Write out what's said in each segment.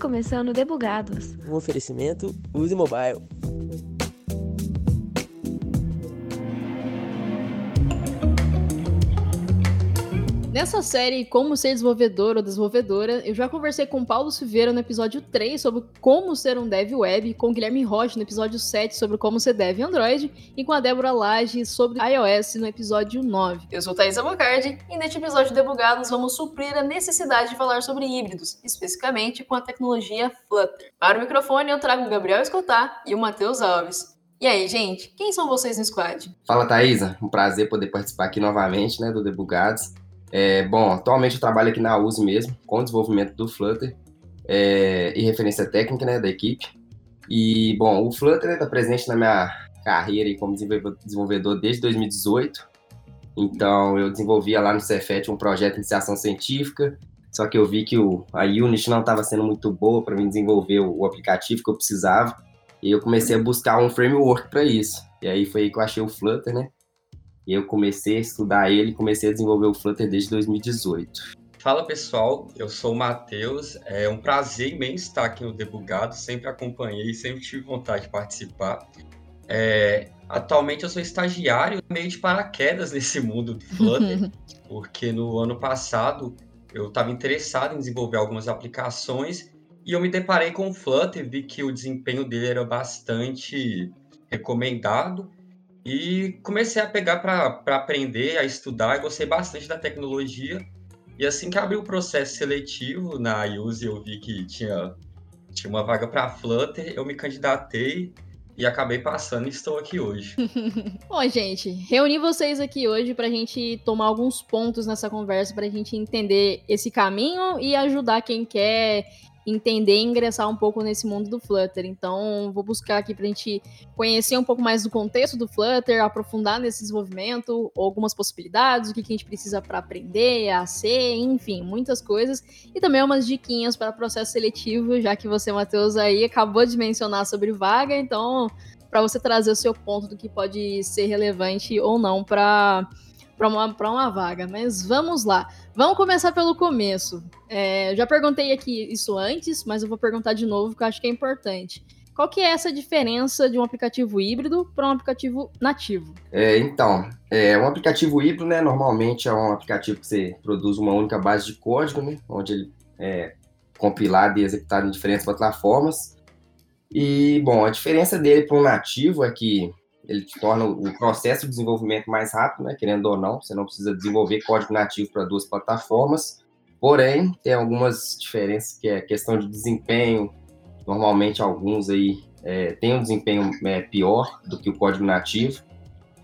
Começando Debugados. Um oferecimento Use Mobile. Nessa série Como Ser Desenvolvedor ou Desenvolvedora, eu já conversei com Paulo Silveira no episódio 3 sobre como ser um dev web, com Guilherme Rocha no episódio 7 sobre como ser dev Android e com a Débora Lage sobre iOS no episódio 9. Eu sou Thaisa Bocardi e neste episódio de Debugados vamos suprir a necessidade de falar sobre híbridos, especificamente com a tecnologia Flutter. Para o microfone eu trago o Gabriel Escotar e o Matheus Alves. E aí, gente, quem são vocês no squad? Fala, Thaisa. Um prazer poder participar aqui novamente, né, do Debugados. É, bom, atualmente eu trabalho aqui na USE mesmo, com o desenvolvimento do Flutter é, e referência técnica né, da equipe. E, bom, o Flutter está presente na minha carreira como desenvolvedor desde 2018. Então, eu desenvolvia lá no Cefet um projeto de iniciação científica, só que eu vi que o, a Unity não estava sendo muito boa para mim desenvolver o, o aplicativo que eu precisava. E eu comecei a buscar um framework para isso. E aí foi aí que eu achei o Flutter, né? E eu comecei a estudar ele e comecei a desenvolver o Flutter desde 2018. Fala pessoal, eu sou o Matheus. É um prazer imenso estar aqui no Debugado. Sempre acompanhei, sempre tive vontade de participar. É, atualmente eu sou estagiário meio de paraquedas nesse mundo do Flutter, porque no ano passado eu estava interessado em desenvolver algumas aplicações e eu me deparei com o Flutter, vi que o desempenho dele era bastante recomendado e comecei a pegar para aprender, a estudar, gostei bastante da tecnologia. E assim que abri o processo seletivo na Use, eu vi que tinha, tinha uma vaga para Flutter, eu me candidatei e acabei passando e estou aqui hoje. Bom, gente, reuni vocês aqui hoje para a gente tomar alguns pontos nessa conversa, para a gente entender esse caminho e ajudar quem quer entender e ingressar um pouco nesse mundo do Flutter. Então, vou buscar aqui para a gente conhecer um pouco mais do contexto do Flutter, aprofundar nesse desenvolvimento, algumas possibilidades, o que, a gente precisa para aprender, a ser, enfim, muitas coisas. E também umas diquinhas para processo seletivo, já que você, Matheus, aí acabou de mencionar sobre vaga, então, para você trazer o seu ponto do que pode ser relevante ou não para para uma, uma vaga. Mas vamos lá. Vamos começar pelo começo. É, já perguntei aqui isso antes, mas eu vou perguntar de novo, porque eu acho que é importante. Qual que é essa diferença de um aplicativo híbrido para um aplicativo nativo? É, então, é, um aplicativo híbrido, né, normalmente é um aplicativo que você produz uma única base de código, né, onde ele é compilado e executado em diferentes plataformas. E, bom, a diferença dele para um nativo é que ele torna o processo de desenvolvimento mais rápido, né, querendo ou não, você não precisa desenvolver código nativo para duas plataformas, porém, tem algumas diferenças, que é questão de desempenho, normalmente alguns aí é, têm um desempenho é, pior do que o código nativo,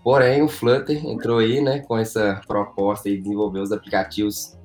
porém, o Flutter entrou aí, né, com essa proposta de desenvolver os aplicativos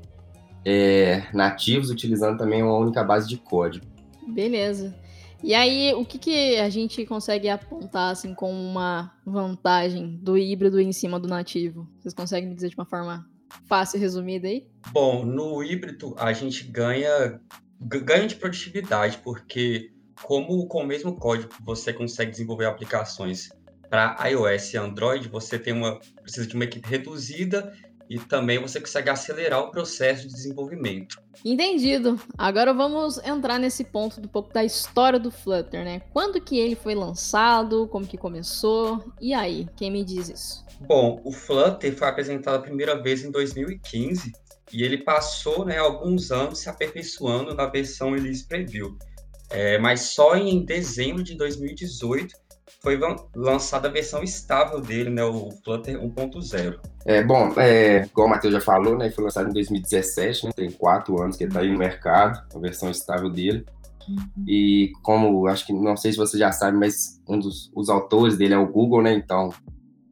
é, nativos, utilizando também uma única base de código. Beleza. E aí, o que, que a gente consegue apontar assim como uma vantagem do híbrido em cima do nativo? Vocês conseguem me dizer de uma forma fácil e resumida aí? Bom, no híbrido a gente ganha ganho de produtividade, porque como com o mesmo código você consegue desenvolver aplicações para iOS e Android, você tem uma precisa de uma equipe reduzida e também você consegue acelerar o processo de desenvolvimento. Entendido. Agora vamos entrar nesse ponto do pouco da história do Flutter, né? Quando que ele foi lançado, como que começou, e aí, quem me diz isso? Bom, o Flutter foi apresentado a primeira vez em 2015 e ele passou né, alguns anos se aperfeiçoando na versão Release Preview. É, mas só em dezembro de 2018 foi lançada a versão estável dele, né, o Flutter 1.0. É, bom, é, igual o Matheus já falou, né, foi lançado em 2017, né, tem quatro anos que ele está aí no mercado, a versão estável dele. Uhum. E como, acho que, não sei se você já sabe, mas um dos os autores dele é o Google, né, então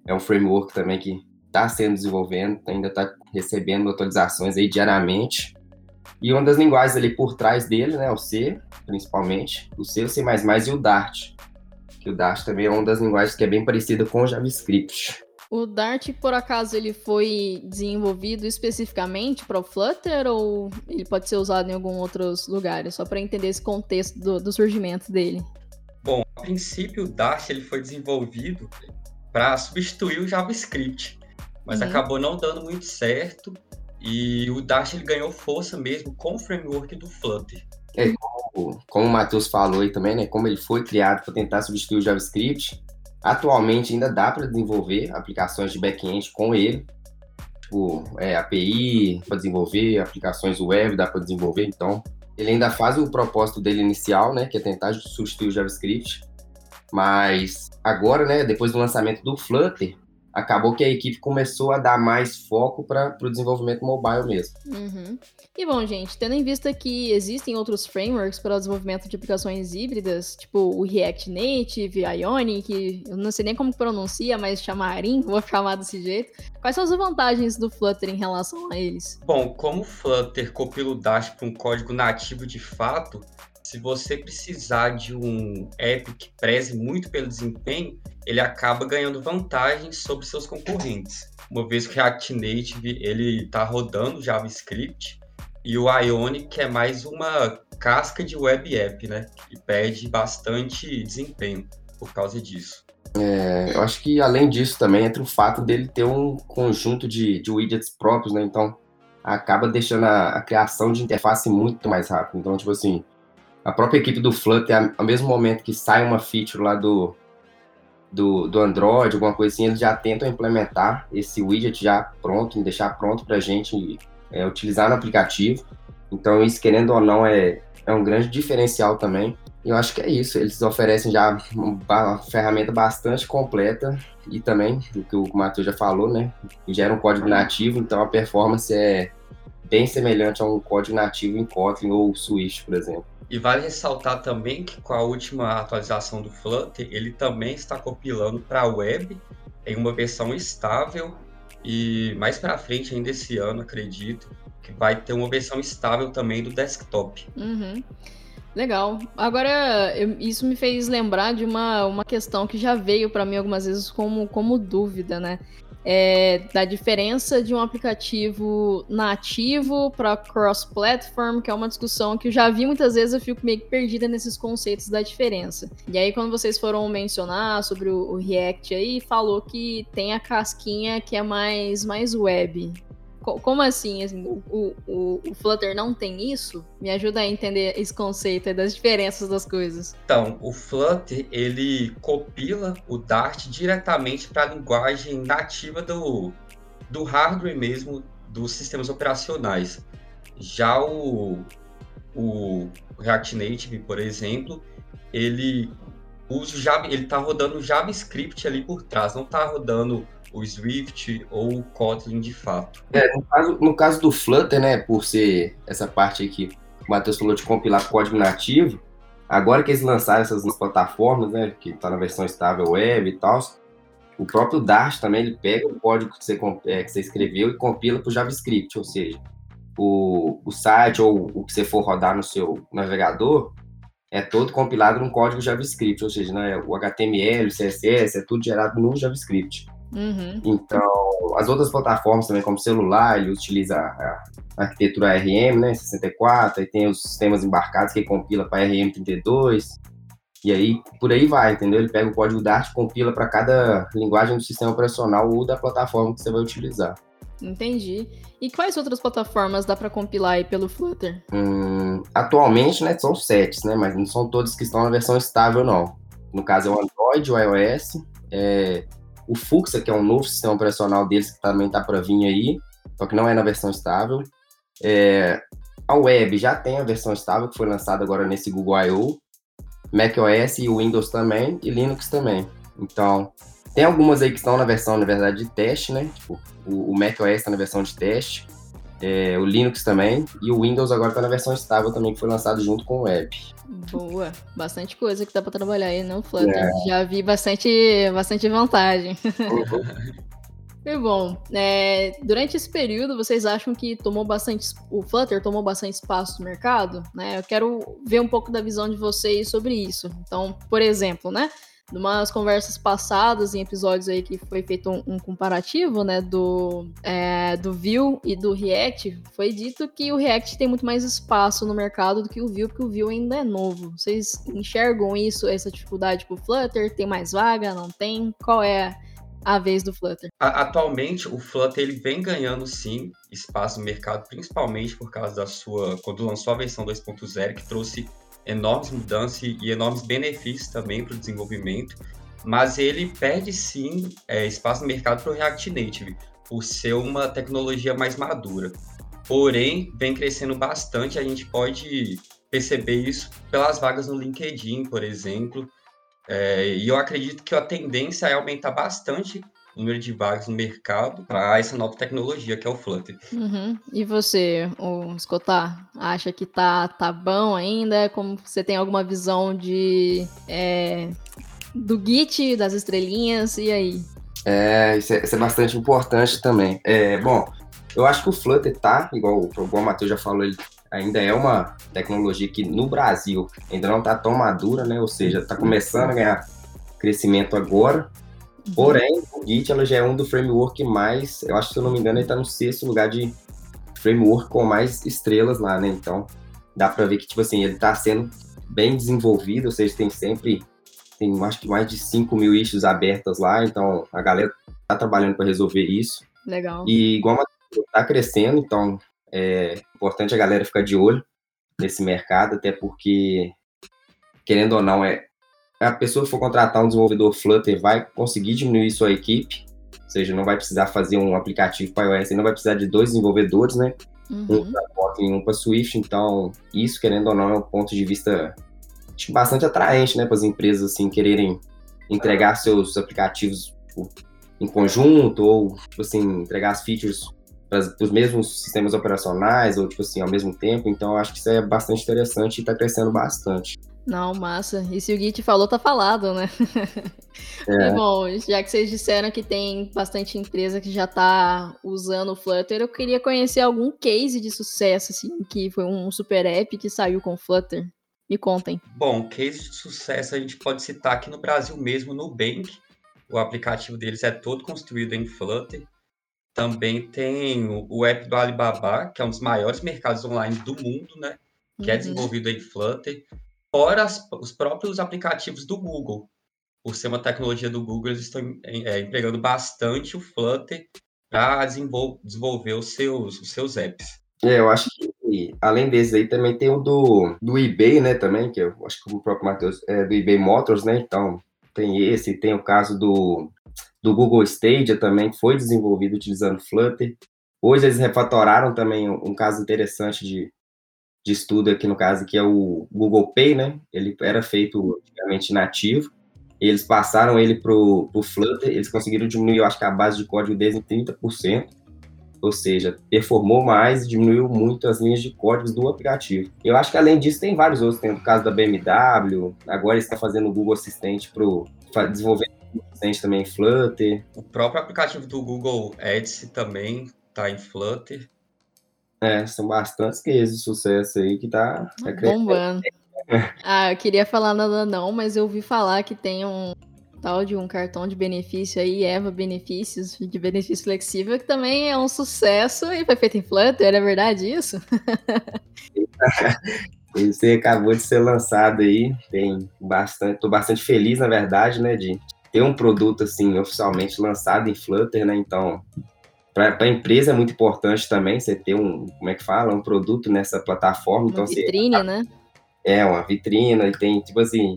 é um framework também que está sendo desenvolvendo, ainda está recebendo atualizações aí diariamente. E uma das linguagens ali por trás dele, né, o C, principalmente, o C, o C++ e o Dart que o Dart também é uma das linguagens que é bem parecida com o JavaScript. O Dart, por acaso, ele foi desenvolvido especificamente para o Flutter ou ele pode ser usado em alguns outros lugares? Só para entender esse contexto do, do, surgimento dele. Bom, a princípio o Dart ele foi desenvolvido para substituir o JavaScript, mas uhum. acabou não dando muito certo e o Dart ele ganhou força mesmo com o framework do Flutter. É, como, como o Matheus falou aí também, né? Como ele foi criado para tentar substituir o JavaScript, atualmente ainda dá para desenvolver aplicações de back-end com ele. Tipo, é, API para desenvolver, aplicações web dá para desenvolver, então ele ainda faz o propósito dele inicial, né, que é tentar substituir o JavaScript. Mas agora, né, depois do lançamento do Flutter, acabou que a equipe começou a dar mais foco para o desenvolvimento mobile mesmo. Uhum. E bom, gente, tendo em vista que existem outros frameworks para o desenvolvimento de aplicações híbridas, tipo o React Native, Ionic, eu não sei nem como pronuncia, mas chamarim, vou chamar desse jeito. Quais são as vantagens do Flutter em relação a eles? Bom, como o Flutter copila o Dash para um código nativo de fato, se você precisar de um app que preze muito pelo desempenho, ele acaba ganhando vantagem sobre seus concorrentes. Uma vez que o React Native ele está rodando JavaScript e o Ionic é mais uma casca de web app, né? Que perde bastante desempenho por causa disso. É, eu acho que além disso também entra o fato dele ter um conjunto de, de widgets próprios, né? Então acaba deixando a, a criação de interface muito mais rápida. Então, tipo assim, a própria equipe do Flutter, ao mesmo momento que sai uma feature lá do, do, do Android, alguma assim, eles já tentam implementar esse widget já pronto, deixar pronto para a gente é, utilizar no aplicativo. Então, isso, querendo ou não, é, é um grande diferencial também. E eu acho que é isso. Eles oferecem já uma ferramenta bastante completa e também, o que o Matheus já falou, né? Gera um código nativo, então a performance é bem semelhante a um código nativo em Kotlin ou Swift, por exemplo. E vale ressaltar também que com a última atualização do Flutter, ele também está compilando para a web em uma versão estável e mais para frente ainda esse ano, acredito, que vai ter uma versão estável também do desktop. Uhum. Legal. Agora, eu, isso me fez lembrar de uma, uma questão que já veio para mim algumas vezes como, como dúvida, né? É, da diferença de um aplicativo nativo para cross-platform, que é uma discussão que eu já vi muitas vezes, eu fico meio que perdida nesses conceitos da diferença. E aí, quando vocês foram mencionar sobre o, o React aí, falou que tem a casquinha que é mais, mais web. Como assim? assim o, o, o, Flutter não tem isso? Me ajuda a entender esse conceito das diferenças das coisas. Então, o Flutter, ele compila o Dart diretamente para a linguagem nativa do, do hardware mesmo, dos sistemas operacionais. Já o, o React Native, por exemplo, ele usa ele está rodando JavaScript ali por trás, não está rodando o Swift ou o Kotlin de fato. É, no caso, no caso do Flutter, né, por ser essa parte aí que o Matheus falou de compilar código nativo, agora que eles lançaram essas plataformas, né, que está na versão estável web e tal, o próprio Dart também ele pega o código que você, é, que você escreveu e compila para o JavaScript, ou seja, o, o site ou o que você for rodar no seu navegador é todo compilado num código JavaScript, ou seja, né, o HTML, o CSS, é tudo gerado no JavaScript. Uhum. Então, as outras plataformas também, como celular, ele utiliza a arquitetura ARM, né, 64, aí tem os sistemas embarcados que compila para RM32, e aí por aí vai, entendeu? Ele pega o código Dart e compila para cada linguagem do sistema operacional ou da plataforma que você vai utilizar. Entendi. E quais outras plataformas dá para compilar aí pelo Flutter? Hum, atualmente, né, são sete, né, mas não são todos que estão na versão estável, não. No caso é o Android, o iOS, é, o Fuxa, que é um novo sistema operacional deles que também está para vir aí, só que não é na versão estável. É, a web já tem a versão estável, que foi lançada agora nesse Google I.O., macOS e Windows também, e Linux também. Então, tem algumas aí que estão na versão, na verdade, de teste, né? Tipo, o, o macOS está na versão de teste, é, o Linux também, e o Windows agora está na versão estável também, que foi lançado junto com o web. Boa, bastante coisa que dá para trabalhar aí no Flutter. É. Já vi bastante, bastante vantagem. Uhum. E bom, é, durante esse período, vocês acham que tomou bastante, o Flutter tomou bastante espaço no mercado? Né? Eu quero ver um pouco da visão de vocês sobre isso. Então, por exemplo, né? Numas conversas passadas, em episódios aí que foi feito um, um comparativo, né, do, é, do Vue e do React, foi dito que o React tem muito mais espaço no mercado do que o Vue, porque o Vue ainda é novo. Vocês enxergam isso, essa dificuldade pro Flutter? Tem mais vaga? Não tem? Qual é a vez do Flutter? Atualmente, o Flutter ele vem ganhando sim espaço no mercado, principalmente por causa da sua quando lançou a versão 2.0 que trouxe enormes mudanças e enormes benefícios também para o desenvolvimento, mas ele perde sim é, espaço no mercado para o React Native, por ser uma tecnologia mais madura. Porém, vem crescendo bastante, a gente pode perceber isso pelas vagas no LinkedIn, por exemplo. É, e eu acredito que a tendência é aumentar bastante número de vagas no mercado para essa nova tecnologia que é o Flutter. Uhum. E você, o Escotar, acha que tá, tá bom ainda? Como você tem alguma visão de é, do Git, das estrelinhas, e aí? É, isso é, isso é bastante importante também. É, bom, eu acho que o Flutter tá, igual, igual o Matheus já falou, ele ainda é uma tecnologia que no Brasil ainda não está tão madura, né? Ou seja, está começando a ganhar crescimento agora. Porém, o Git ela já é um do framework mais, eu acho que se eu não me engano, ele está no sexto lugar de framework com mais estrelas lá, né? Então, dá para ver que tipo assim, ele está sendo bem desenvolvido, ou seja, tem sempre tem acho que mais de 5 mil issues abertas lá, então a galera está trabalhando para resolver isso. Legal. E igual está crescendo, então é importante a galera ficar de olho nesse mercado, até porque, querendo ou não, é a pessoa que for contratar um desenvolvedor Flutter vai conseguir diminuir sua equipe, ou seja, não vai precisar fazer um aplicativo para iOS, não vai precisar de dois desenvolvedores, né? Uhum. Um para Kotlin e um para Swift, então isso, querendo ou não, é um ponto de vista acho, bastante atraente, né, para as empresas assim quererem entregar seus aplicativos em conjunto ou tipo assim entregar as features para os mesmos sistemas operacionais ou tipo assim ao mesmo tempo. Então acho que isso é bastante interessante e está crescendo bastante. Não, massa. E se o Gui te falou, tá falado, né? É. E, bom, já que vocês disseram que tem bastante empresa que já tá usando o Flutter, eu queria conhecer algum case de sucesso, assim, que foi um super app que saiu com Flutter. Me contem. Bom, case de sucesso a gente pode citar aqui no Brasil mesmo, no Bank. O aplicativo deles é todo construído em Flutter. Também tem o, app do Alibaba, que é um dos maiores mercados online do mundo, né? Que é uhum. é desenvolvido em Flutter. Fora as, os próprios aplicativos do Google. Por ser uma tecnologia do Google, eles estão é, empregando bastante o Flutter para desenvol desenvolver os seus, os seus apps. É, eu acho que além desses aí também tem o do, do eBay, né, também, que eu acho que o próprio Matheus é do eBay Motors, né, então tem esse, tem o caso do do Google Stadia também, foi desenvolvido utilizando Flutter. Hoje eles refatoraram também um, caso interessante de, de estudo aqui no caso, que é o Google Pay, né? Ele era feito antigamente nativo, eles passaram ele para o Flutter, eles conseguiram diminuir, eu acho que a base de código deles em 30%, ou seja, performou mais e diminuiu muito as linhas de códigos do aplicativo. Eu acho que além disso tem vários outros, tem o caso da BMW, agora está fazendo o Google Assistente para desenvolver Assistente também em Flutter. O próprio aplicativo do Google Ads também está em Flutter. É, são bastantes cases de sucesso aí que tá, tá bombando. ah, eu queria falar nada não, mas eu ouvi falar que tem um tal de um cartão de benefício aí, Eva Benefícios, de benefício flexível, que também é um sucesso e foi feito em Flutter, é verdade isso? Esse acabou de ser lançado aí, tem bastante, tô bastante feliz, na verdade, né, de ter um produto assim oficialmente lançado em Flutter, né? Então, para a empresa é muito importante também você ter um, como é que fala, um produto nessa plataforma. Uma então, vitrine, você, né? É, uma vitrine, e tem, tipo assim,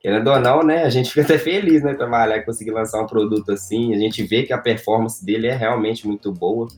querendo ou não, né? A gente fica até feliz, né? Trabalhar e conseguir lançar um produto assim. A gente vê que a performance dele é realmente muito boa.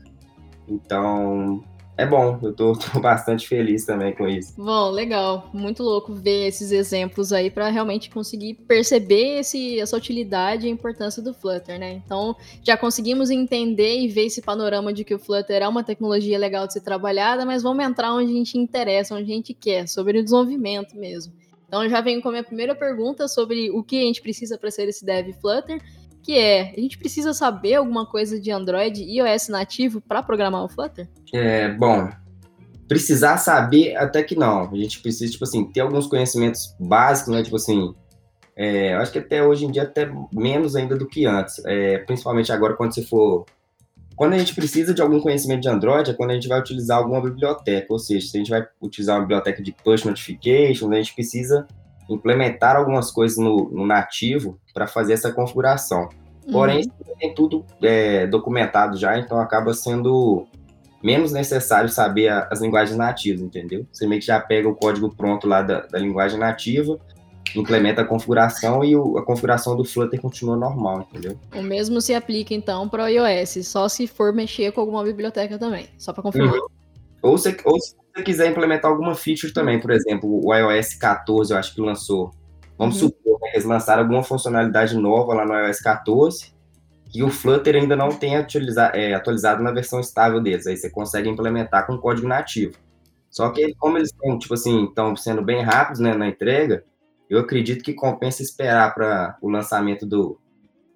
Então, é bom, eu tô, tô, bastante feliz também com isso. Bom, legal. Muito louco ver esses exemplos aí para realmente conseguir perceber esse, essa utilidade e a importância do Flutter, né? Então, já conseguimos entender e ver esse panorama de que o Flutter é uma tecnologia legal de ser trabalhada, mas vamos entrar onde a gente interessa, onde a gente quer, sobre o desenvolvimento mesmo. Então, já venho com a minha primeira pergunta sobre o que a gente precisa para ser esse dev Flutter que é, a gente precisa saber alguma coisa de Android e iOS nativo para programar o Flutter? É, bom, precisar saber até que não. A gente precisa, tipo assim, ter alguns conhecimentos básicos, né? Tipo assim, é, acho que até hoje em dia até menos ainda do que antes. É, principalmente agora quando você for... Quando a gente precisa de algum conhecimento de Android é quando a gente vai utilizar alguma biblioteca, ou seja, se a gente vai utilizar uma biblioteca de push notification, a gente precisa implementar algumas coisas no, no nativo para fazer essa configuração. Porém, uhum. tem tudo é, documentado já, então acaba sendo menos necessário saber a, as linguagens nativas, entendeu? Você meio que já pega o código pronto lá da, da linguagem nativa, implementa a configuração e o, a configuração do Flutter continua normal, entendeu? O mesmo se aplica então para o iOS, só se for mexer com alguma biblioteca também, só para confirmar. Uhum. Ou, se, ou se você quiser implementar alguma feature também, por exemplo, o iOS 14, eu acho que lançou. Vamos uhum. supor que eles lançaram alguma funcionalidade nova lá no iOS 14 que o Flutter ainda não tem atualizado, é, atualizado na versão estável deles. Aí você consegue implementar com código nativo. Só que como eles estão, tipo assim, estão sendo bem rápidos né, na entrega, eu acredito que compensa esperar para o lançamento do,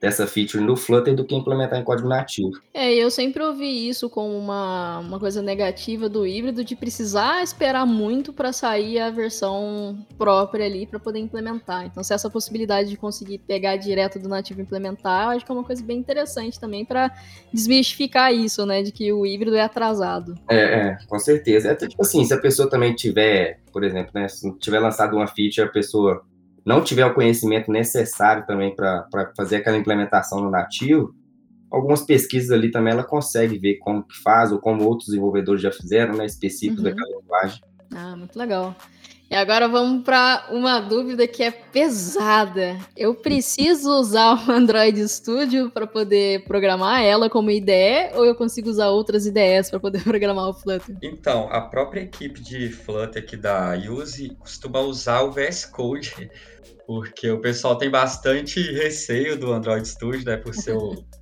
dessa feature no Flutter do que implementar em código nativo. É, eu sempre ouvi isso como uma, uma coisa negativa do híbrido, de precisar esperar muito para sair a versão própria ali para poder implementar. Então, se essa possibilidade de conseguir pegar direto do nativo e implementar, eu acho que é uma coisa bem interessante também para desmistificar isso, né, de que o híbrido é atrasado. É, é com certeza. É tipo assim, se a pessoa também tiver, por exemplo, né, se tiver lançado uma feature, a pessoa não tiver o conhecimento necessário também para fazer aquela implementação no nativo, algumas pesquisas ali também ela consegue ver como que faz ou como outros desenvolvedores já fizeram, né, específicos uhum. daquela linguagem. Ah, muito legal. E agora vamos para uma dúvida que é pesada. Eu preciso usar o Android Studio para poder programar ela como IDE ou eu consigo usar outras IDEs para poder programar o Flutter? Então, a própria equipe de Flutter aqui da Use costuma usar o VS Code porque o pessoal tem bastante receio do Android Studio, né, por ser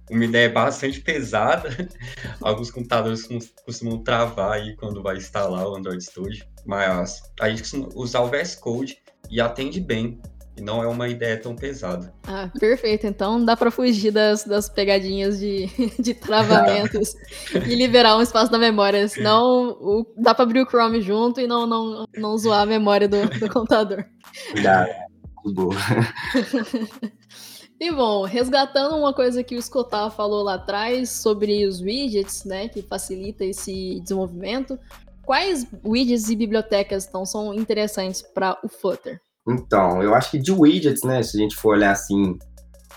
uma ideia bastante pesada. Alguns computadores costumam travar aí quando vai instalar o Android Studio, mas a gente costuma usar o VS Code e atende bem. E não é uma ideia tão pesada. Ah, perfeito. Então dá para fugir das, das pegadinhas de, de travamentos e liberar um espaço na memória. Senão o, dá para abrir o Chrome junto e não, não, não zoar a memória do, do computador. Dá boa. e bom, resgatando uma coisa que o Scotar falou lá atrás sobre os widgets, né, que facilita esse desenvolvimento, quais widgets e bibliotecas então são interessantes para o Flutter? Então, eu acho que de widgets, né, se a gente for olhar assim,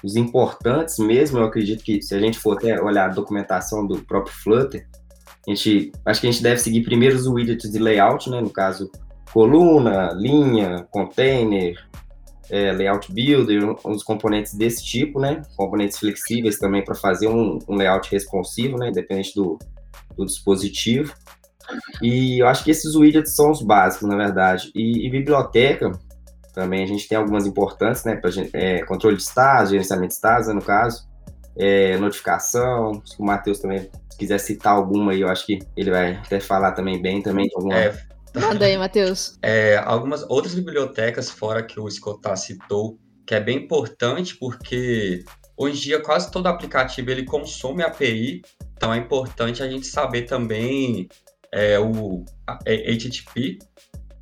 os importantes mesmo, eu acredito que se a gente for até olhar a documentação do próprio Flutter, a gente, acho que a gente deve seguir primeiro os widgets de layout, né, no caso, coluna, linha, container, é, layout builder, uns componentes desse tipo, né? Componentes flexíveis também para fazer um, um, layout responsivo, né? Independente do, do, dispositivo. E eu acho que esses widgets são os básicos, na verdade. E, e biblioteca, também a gente tem algumas importantes, né? Pra, é, controle de estados, gerenciamento de estados, né, no caso. É, notificação, se o Matheus também quiser citar alguma aí, eu acho que ele vai até falar também bem também de alguma é, Manda aí, Matheus. É, algumas outras bibliotecas, fora que o Escotar citou, que é bem importante porque hoje em dia quase todo aplicativo ele consome API, então é importante a gente saber também é, o HTTP,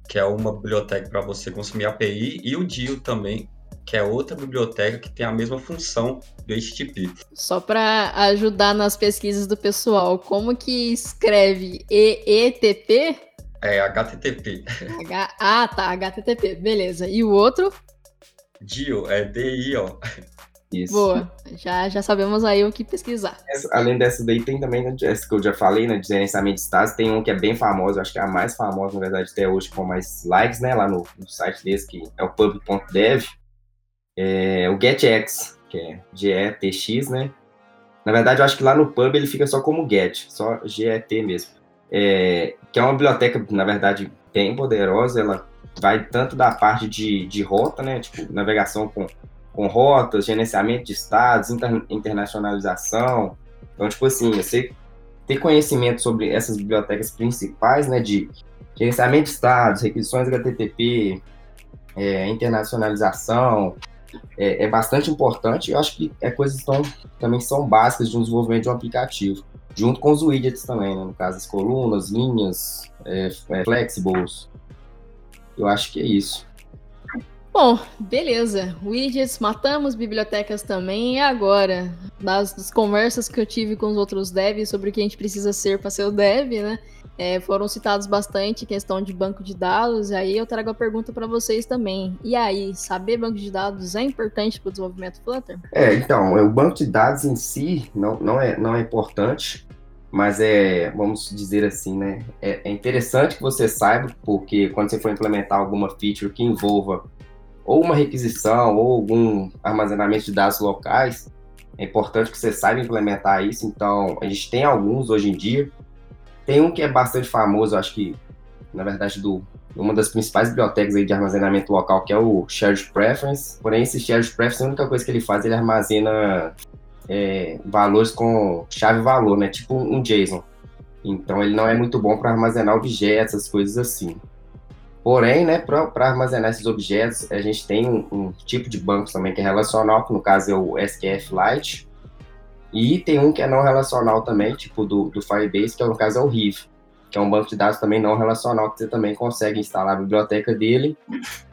que é uma biblioteca para você consumir API, e o DIO também, que é outra biblioteca que tem a mesma função do HTTP. Só para ajudar nas pesquisas do pessoal, como que escreve EETP? É HTTP. H... Ah, tá, HTTP, beleza. E o outro? DIO, é D-I-O. Isso. Boa, já, já sabemos aí o que pesquisar. Essa, além dessa daí, tem também, né, essa que eu já falei, né, de gerenciamento de estados, tem um que é bem famoso, acho que é a mais famosa, na verdade, até hoje, com mais likes, né, lá no, no site desse, que é o pub.dev, é o getx, que é G-E-T-X, né, na verdade, eu acho que lá no pub ele fica só como get, só G-E-T mesmo é, que é uma biblioteca, na verdade, bem poderosa. Ela vai tanto da parte de, de rota, né, tipo, navegação com, com rotas, gerenciamento de estados, inter, internacionalização. Então, tipo assim, você ter conhecimento sobre essas bibliotecas principais, né, de gerenciamento de estados, requisições HTTP, é, internacionalização, é, é, bastante importante. Eu acho que é coisas que também são básicas de um desenvolvimento de um aplicativo junto com os widgets também, né? no caso as colunas, linhas, é, é, flexibles. Eu acho que é isso. Bom, beleza. Widgets, matamos, bibliotecas também. E agora? Das, das, conversas que eu tive com os outros devs sobre o que a gente precisa ser para ser o dev, né? É, foram citados bastante questão de banco de dados. E aí eu trago a pergunta para vocês também. E aí, saber banco de dados é importante para o desenvolvimento Flutter? É, então, o banco de dados em si não, não, é, não é importante. Mas é, vamos dizer assim, né? É, é interessante que você saiba, porque quando você for implementar alguma feature que envolva ou uma requisição ou algum armazenamento de dados locais, é importante que você saiba implementar isso. Então, a gente tem alguns hoje em dia. Tem um que é bastante famoso, acho que, na verdade, do uma das principais bibliotecas aí de armazenamento local, que é o Shared Preference. Porém, esse Shared Preference, a única coisa que ele faz, ele armazena é, valores com chave-valor, né? Tipo um JSON. Então, ele não é muito bom para armazenar objetos, essas coisas assim. Porém, né, para armazenar esses objetos, a gente tem um, um, tipo de banco também que é relacional, que no caso é o SQF-Lite, e tem um que é não relacional também, tipo do, do Firebase, que é, no caso é o Riv, que é um banco de dados também não relacional, que você também consegue instalar a biblioteca dele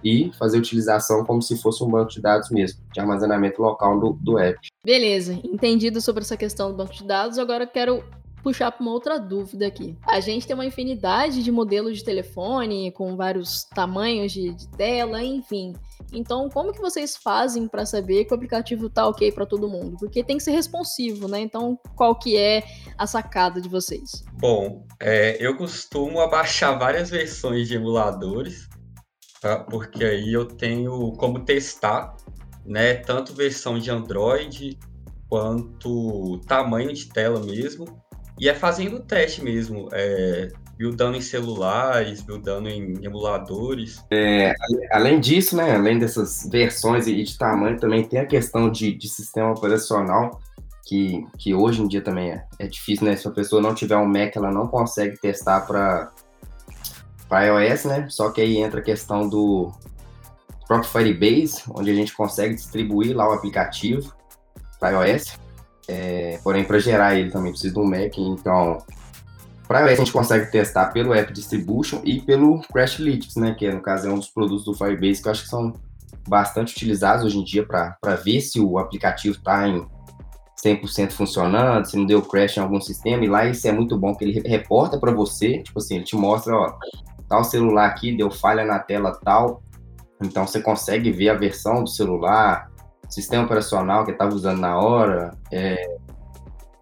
e fazer utilização como se fosse um banco de dados mesmo, de armazenamento local do, do app. Beleza, entendido sobre essa questão do banco de dados, agora eu quero puxar para uma outra dúvida aqui. A gente tem uma infinidade de modelos de telefone com vários tamanhos de, de tela, enfim. Então, como que vocês fazem para saber que o aplicativo tá ok para todo mundo? Porque tem que ser responsivo, né? Então, qual que é a sacada de vocês? Bom, é, eu costumo abaixar várias versões de emuladores, tá? porque aí eu tenho como testar, né? Tanto versão de Android quanto tamanho de tela mesmo e é fazendo teste mesmo, é, buildando em celulares, buildando em emuladores. É, além disso, né, além dessas versões e de tamanho, também tem a questão de, de sistema operacional, que, que hoje em dia também é, é difícil, né? Se a pessoa não tiver um Mac, ela não consegue testar para iOS, né? Só que aí entra a questão do próprio Firebase, onde a gente consegue distribuir lá o aplicativo para iOS. É, porém, para gerar ele também precisa um Mac, então para a gente consegue testar pelo App Distribution e pelo Crashlytics, né, que no caso é um dos produtos do Firebase que eu acho que são bastante utilizados hoje em dia para ver se o aplicativo está em 100% funcionando, se não deu crash em algum sistema, e lá isso é muito bom, que ele reporta para você, tipo assim, ele te mostra, ó, tal celular aqui deu falha na tela tal, então você consegue ver a versão do celular, sistema operacional que estava usando na hora. É,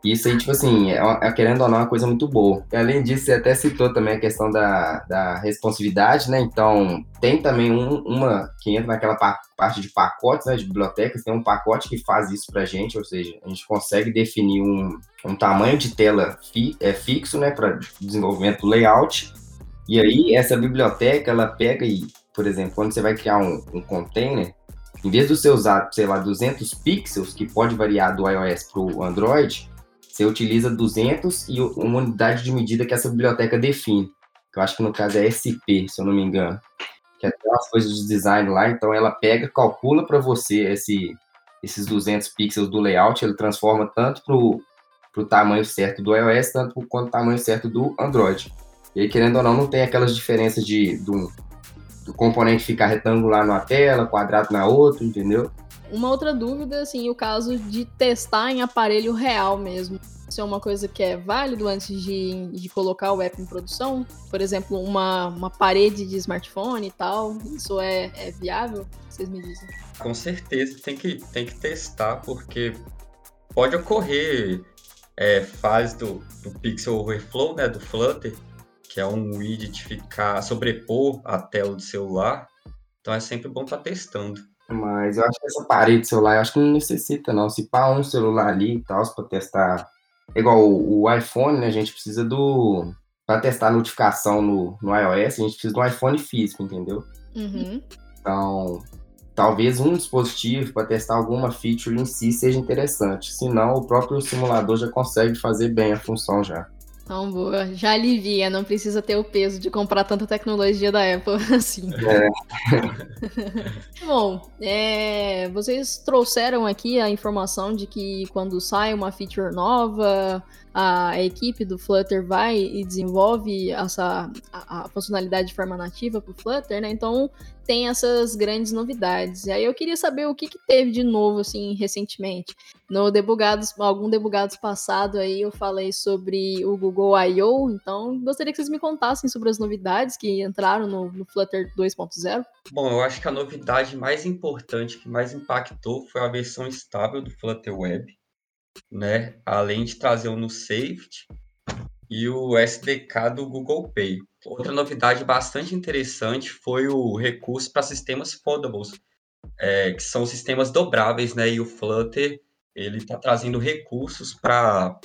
isso aí, tipo assim, é, é, querendo ou não, é uma coisa muito boa. E, além disso, você até citou também a questão da, da responsividade, né? Então, tem também um, uma que entra naquela parte de pacotes, né? De bibliotecas, tem um pacote que faz isso pra gente, ou seja, a gente consegue definir um, um tamanho de tela fi, é, fixo, né? Para desenvolvimento do layout. E aí, essa biblioteca, ela pega e, por exemplo, quando você vai criar um, um container, em vez de você usar, sei lá, 200 pixels, que pode variar do iOS para o Android, você utiliza 200 e uma unidade de medida que essa biblioteca define. Que eu acho que no caso é SP, se eu não me engano. Que é as coisas de design lá, então ela pega, calcula para você esse, esses 200 pixels do layout, ele transforma tanto para o tamanho certo do iOS, tanto quanto o tamanho certo do Android. E aí, querendo ou não, não tem aquelas diferenças de, de um, o componente ficar retangular numa tela, quadrado na outra, entendeu? Uma outra dúvida, assim, o caso de testar em aparelho real mesmo. Isso é uma coisa que é válido antes de, de colocar o app em produção? Por exemplo, uma, uma parede de smartphone e tal, isso é, é viável? Vocês me dizem. Com certeza tem que, tem que testar, porque pode ocorrer é, fase do, do Pixel Overflow, né, do Flutter, que é um widget ficar sobrepor a tela do celular. Então é sempre bom estar tá testando. Mas eu acho que essa parede do celular, eu acho que não necessita, não. Se pá um celular ali e tal, para testar. Igual o, o, iPhone, né? A gente precisa do. Para testar a notificação no, no iOS, a gente precisa de um iPhone físico, entendeu? Uhum. Então, talvez um dispositivo para testar alguma feature em si seja interessante. Se não, o próprio simulador já consegue fazer bem a função já. Então, boa. Já alivia, não precisa ter o peso de comprar tanta tecnologia da Apple assim. É. Bom, é, vocês trouxeram aqui a informação de que quando sai uma feature nova, a equipe do Flutter vai e desenvolve essa a, a funcionalidade de forma nativa para o Flutter, né? Então tem essas grandes novidades. E aí eu queria saber o que, que teve de novo assim recentemente. No debugados, algum debugados passado aí eu falei sobre o Google I.O. Então gostaria que vocês me contassem sobre as novidades que entraram no, no Flutter 2.0. Bom, eu acho que a novidade mais importante que mais impactou foi a versão estável do Flutter Web né? Além de trazer o NuSafety e o SDK do Google Pay. Outra novidade bastante interessante foi o recurso para sistemas foldables, é, que são sistemas dobráveis, né? E o Flutter ele está trazendo recursos para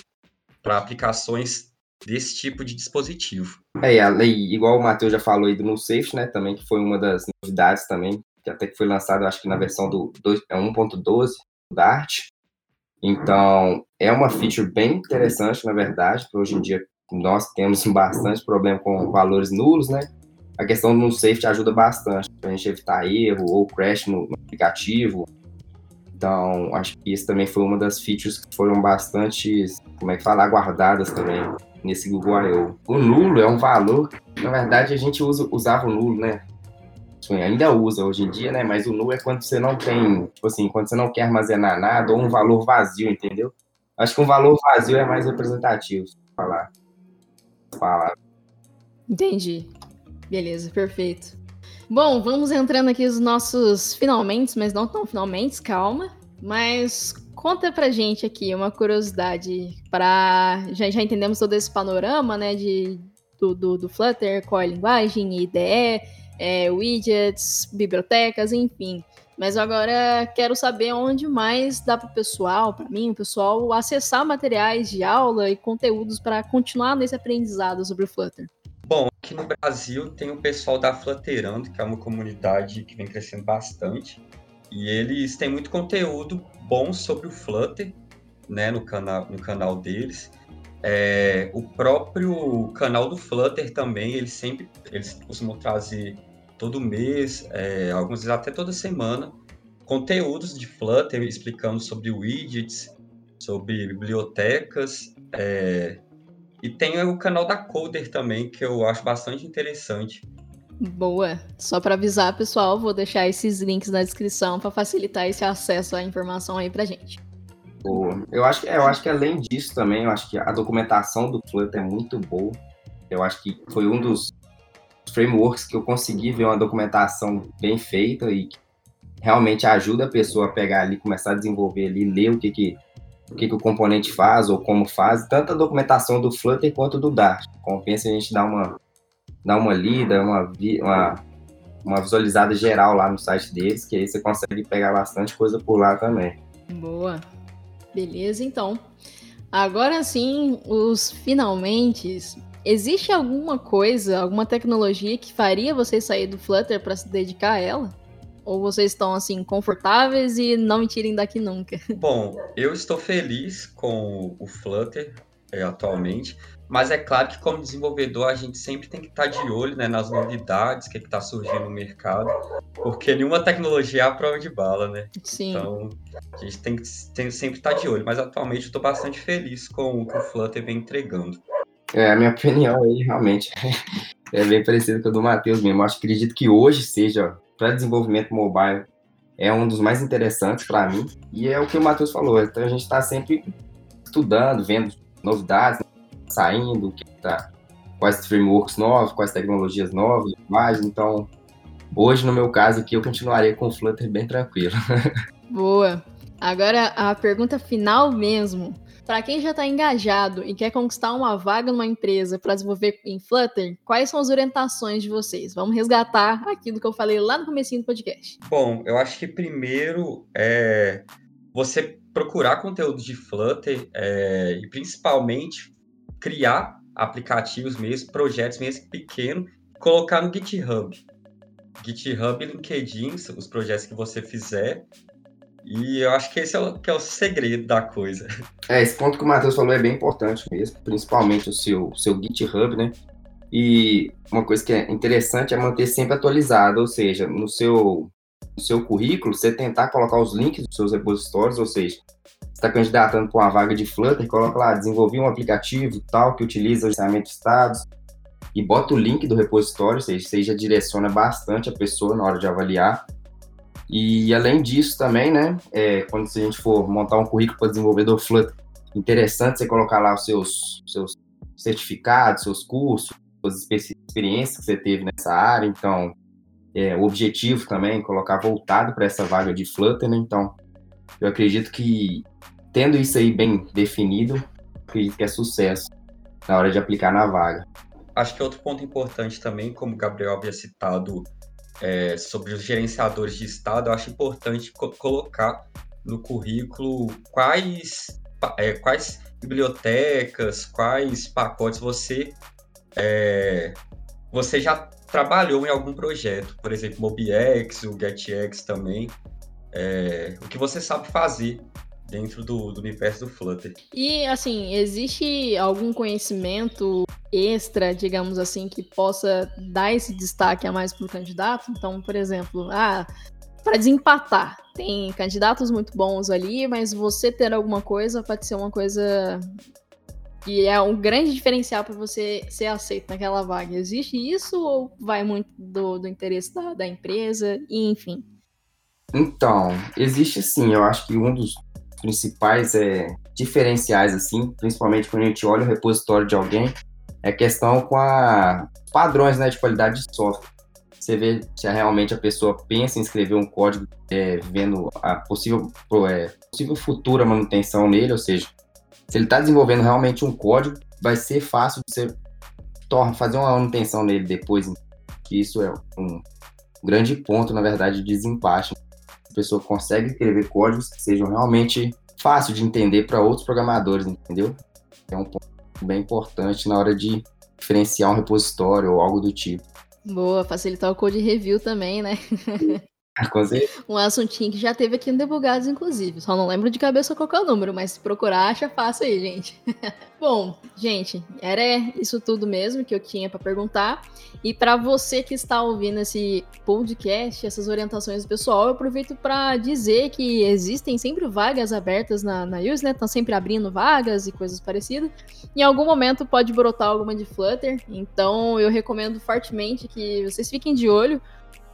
aplicações desse tipo de dispositivo. É, a lei, igual o Matheus já falou aí do NuSafety, né? Também que foi uma das novidades também, que até que foi lançado, acho que na versão do 1.12 é da Dart. Então, é uma feature bem interessante, na verdade, porque hoje em dia nós temos bastante problema com valores nulos, né? A questão do safety ajuda bastante para a gente evitar erro ou crash no, aplicativo. Então, acho que isso também foi uma das features que foram bastante, como é que fala, aguardadas também nesse Google I.O. O nulo é um valor, na verdade a gente usa, usava o nulo, né? Ainda usa hoje em dia, né? Mas o nulo é quando você não tem, tipo assim, quando você não quer armazenar nada ou um valor vazio, entendeu? Acho que um valor vazio é mais representativo, falar. falar. Entendi. Beleza, perfeito. Bom, vamos entrando aqui os nossos finalmente, mas não tão finalmente, calma. Mas conta pra gente aqui uma curiosidade para já, já entendemos todo esse panorama, né, de do, do, do Flutter, qual é a linguagem, IDE, é, widgets, bibliotecas, enfim. Mas agora quero saber onde mais dá para o pessoal, para mim, o pessoal, acessar materiais de aula e conteúdos para continuar nesse aprendizado sobre o Flutter. Bom, aqui no Brasil tem o pessoal da Flutterando, que é uma comunidade que vem crescendo bastante. E eles têm muito conteúdo bom sobre o Flutter, né, no canal, no canal deles. É, o próprio canal do Flutter também, eles sempre eles costumam trazer todo mês, é, alguns vezes até toda semana, conteúdos de Flutter explicando sobre widgets, sobre bibliotecas. É, e tem o canal da Coder também, que eu acho bastante interessante. Boa. Só para avisar, pessoal, vou deixar esses links na descrição para facilitar esse acesso à informação aí pra gente. Eu acho, que, eu acho que além disso também, eu acho que a documentação do Flutter é muito boa. Eu acho que foi um dos frameworks que eu consegui ver uma documentação bem feita e que realmente ajuda a pessoa a pegar ali, começar a desenvolver ali, ler o que que, o, que que o componente faz ou como faz, tanto a documentação do Flutter quanto do Dart. Compensa a gente dar uma, dar uma lida, uma, uma, uma visualizada geral lá no site deles, que aí você consegue pegar bastante coisa por lá também. Boa. Beleza, então. Agora sim, os finalmente. Existe alguma coisa, alguma tecnologia que faria vocês sair do Flutter para se dedicar a ela? Ou vocês estão assim confortáveis e não me tirem daqui nunca? Bom, eu estou feliz com o Flutter é, atualmente, mas é claro que como desenvolvedor a gente sempre tem que estar de olho né, nas novidades que está surgindo no mercado, porque nenhuma tecnologia é a prova de bala, né? Sim. Então a gente tem que, tem sempre estar de olho, mas atualmente eu estou bastante feliz com o que o Flutter vem entregando. É, a minha opinião aí realmente é bem parecida com a do Matheus mesmo. Eu acredito que hoje seja, para desenvolvimento mobile, é um dos mais interessantes para mim. E é o que o Matheus falou. Então a gente está sempre estudando, vendo novidades, saindo, que tá, quais frameworks novos, quais tecnologias novas, mais. Então, hoje, no meu caso aqui, eu continuaria com o Flutter bem tranquilo. Boa. Agora, a pergunta final mesmo. Para quem já está engajado e quer conquistar uma vaga numa empresa para desenvolver em Flutter, quais são as orientações de vocês? Vamos resgatar aquilo que eu falei lá no começo do podcast. Bom, eu acho que primeiro é você procurar conteúdo de Flutter é, e principalmente criar aplicativos mesmo, projetos mesmo pequenos, colocar no GitHub. GitHub LinkedIn, os projetos que você fizer, e eu acho que esse é o, que é o segredo da coisa. É, esse ponto que o Matheus falou é bem importante mesmo, principalmente o seu, seu GitHub, né? E uma coisa que é interessante é manter sempre atualizado, ou seja, no seu, no seu currículo, você tentar colocar os links dos seus repositórios, ou seja, está candidatando para uma vaga de Flutter, coloca lá, desenvolvi um aplicativo tal que utiliza o gerenciamento de estados e bota o link do repositório, ou seja, você já direciona bastante a pessoa na hora de avaliar. E além disso também, né, é, quando a gente for montar um currículo para desenvolvedor Flutter, interessante você colocar lá os seus, seus certificados, seus cursos, as experiências que você teve nessa área. Então, é, o objetivo também é colocar voltado para essa vaga de Flutter, né? Então, eu acredito que tendo isso aí bem definido, acredito que é sucesso na hora de aplicar na vaga. Acho que outro ponto importante também, como o Gabriel havia citado é, sobre os gerenciadores de estado, eu acho importante co colocar no currículo quais, é, quais bibliotecas, quais pacotes você é, você já trabalhou em algum projeto, por exemplo, MobiX, o GetX também, é, o que você sabe fazer dentro do, do, universo do Flutter. E assim, existe algum conhecimento extra, digamos assim, que possa dar esse destaque a mais para o candidato? Então, por exemplo, ah, para desempatar, tem candidatos muito bons ali, mas você ter alguma coisa pode ser uma coisa que é um grande diferencial para você ser aceito naquela vaga. Existe isso ou vai muito do, do interesse da, da empresa? E, enfim. Então, existe sim. Eu acho que um dos principais é, diferenciais, assim, principalmente quando a gente olha o repositório de alguém, é questão com a padrões né, de qualidade de software. Você vê se realmente a pessoa pensa em escrever um código é, vendo a possível, é, possível futura manutenção nele, ou seja, se ele está desenvolvendo realmente um código, vai ser fácil de você fazer uma manutenção nele depois. Que isso é um grande ponto, na verdade, de desempate. Pessoa consegue escrever códigos que sejam realmente fáceis de entender para outros programadores, entendeu? É um ponto bem importante na hora de diferenciar um repositório ou algo do tipo. Boa, facilitar o code review também, né? um assuntinho que já teve aqui no Debugados, inclusive. Só não lembro de cabeça qual é o número, mas se procurar, acha fácil aí, gente. Bom, gente, era isso tudo mesmo que eu tinha para perguntar. E para você que está ouvindo esse podcast, essas orientações do pessoal, eu aproveito para dizer que existem sempre vagas abertas na, na Usenet, né? Estão sempre abrindo vagas e coisas parecidas. Em algum momento pode brotar alguma de Flutter, então eu recomendo fortemente que vocês fiquem de olho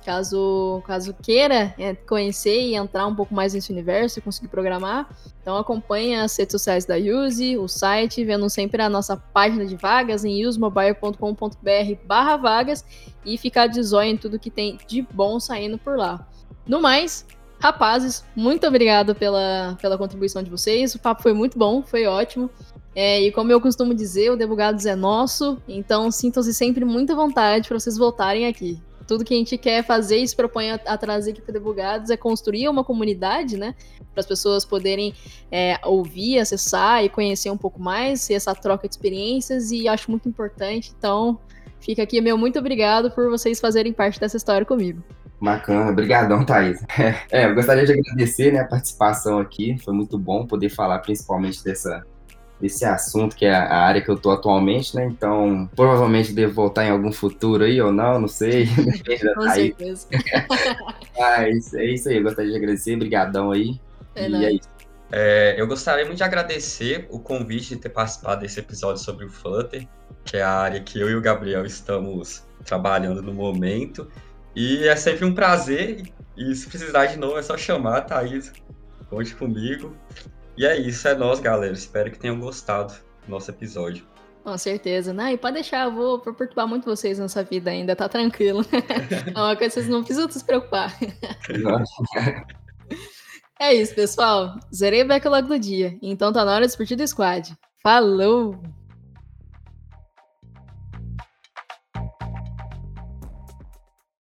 caso, caso queira é, conhecer e entrar um pouco mais nesse universo e conseguir programar. Então acompanhe as redes sociais da Use, o site, vendo sempre a nossa página de vagas em usemobile.com.br barra vagas e ficar de zóio em tudo que tem de bom saindo por lá. No mais, rapazes, muito obrigado pela, pela contribuição de vocês. O papo foi muito bom, foi ótimo. É, e como eu costumo dizer, o Debugados é nosso, então sintam-se sempre muita vontade para vocês voltarem aqui tudo que a gente quer fazer e se propõe a, a trazer aqui para Debugados é construir uma comunidade, né? Para as pessoas poderem é, ouvir, acessar e conhecer um pouco mais, ser essa troca de experiências, e acho muito importante. Então, fica aqui meu muito obrigado por vocês fazerem parte dessa história comigo. Bacana, obrigadão, Thaís. É, eu gostaria de agradecer né, a participação aqui, foi muito bom poder falar principalmente dessa desse assunto, que é a área que eu tô atualmente, né? Então, provavelmente devo voltar em algum futuro aí ou não, não sei. Com certeza. Mas é isso aí, eu gostaria de agradecer, brigadão aí. É e é isso. É, eu gostaria muito de agradecer o convite de ter participado desse episódio sobre o Flutter, que é a área que eu e o Gabriel estamos trabalhando no momento. E é sempre um prazer, e se precisar de novo é só chamar, Thaís, conte comigo. E é isso, é nós, galera. Espero que tenham gostado do nosso episódio. Com certeza. Não, e pode deixar, eu vou perturbar muito vocês nessa vida ainda, tá tranquilo. é uma coisa que vocês não precisam se preocupar. é isso, pessoal. Zerei o backlog do dia. Então tá na hora de discutir do squad. Falou!